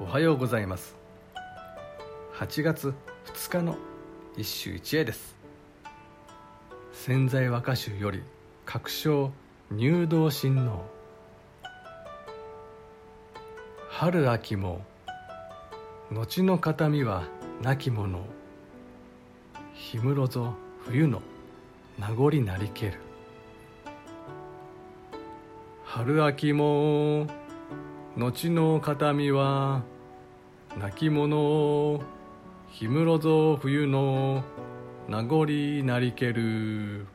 おはようございます。8月2日の一首一会です。潜在和歌集より確証入道親王。春秋も後の形見は亡き者氷室ぞ冬の名残なりける。春秋も後の形見は亡き者氷室ぞ冬の名残なりける。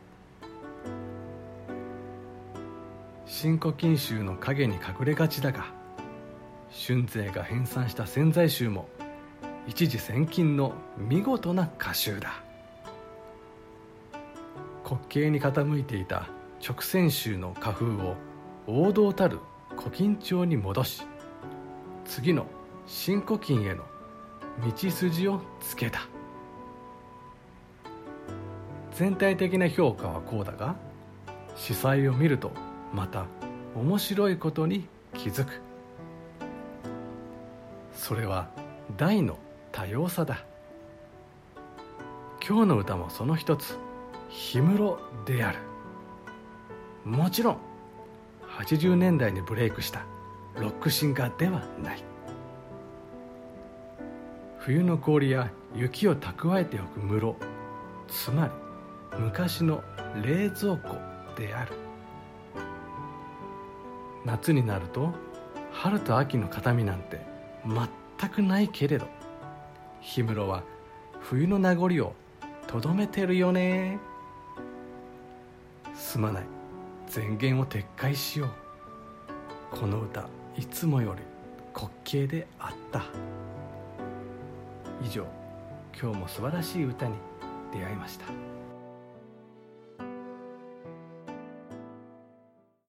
新古今集の影に隠れがちだが春勢が編纂した潜在集も一時千金の見事な歌集だ。滑稽に傾いていた直線集の花風を王道たる古今帳に戻し次の新古今への道筋をつけた。全体的な評価はこうだが司祭を見るとまた面白いことに気づく。それは大の多様さだ。今日の歌もその一つ。氷室である。もちろん80年代にブレイクした。ロックシンガーではない。冬の氷や雪を蓄えておく室。つまり昔の冷蔵庫である。夏になると春と秋の形見なんて全くないけれど。氷室は冬の名残をとどめてるよね。すまない。前言を撤回しよう。この歌いつもより滑稽であった。以上今日も素晴らしい歌に出会いました。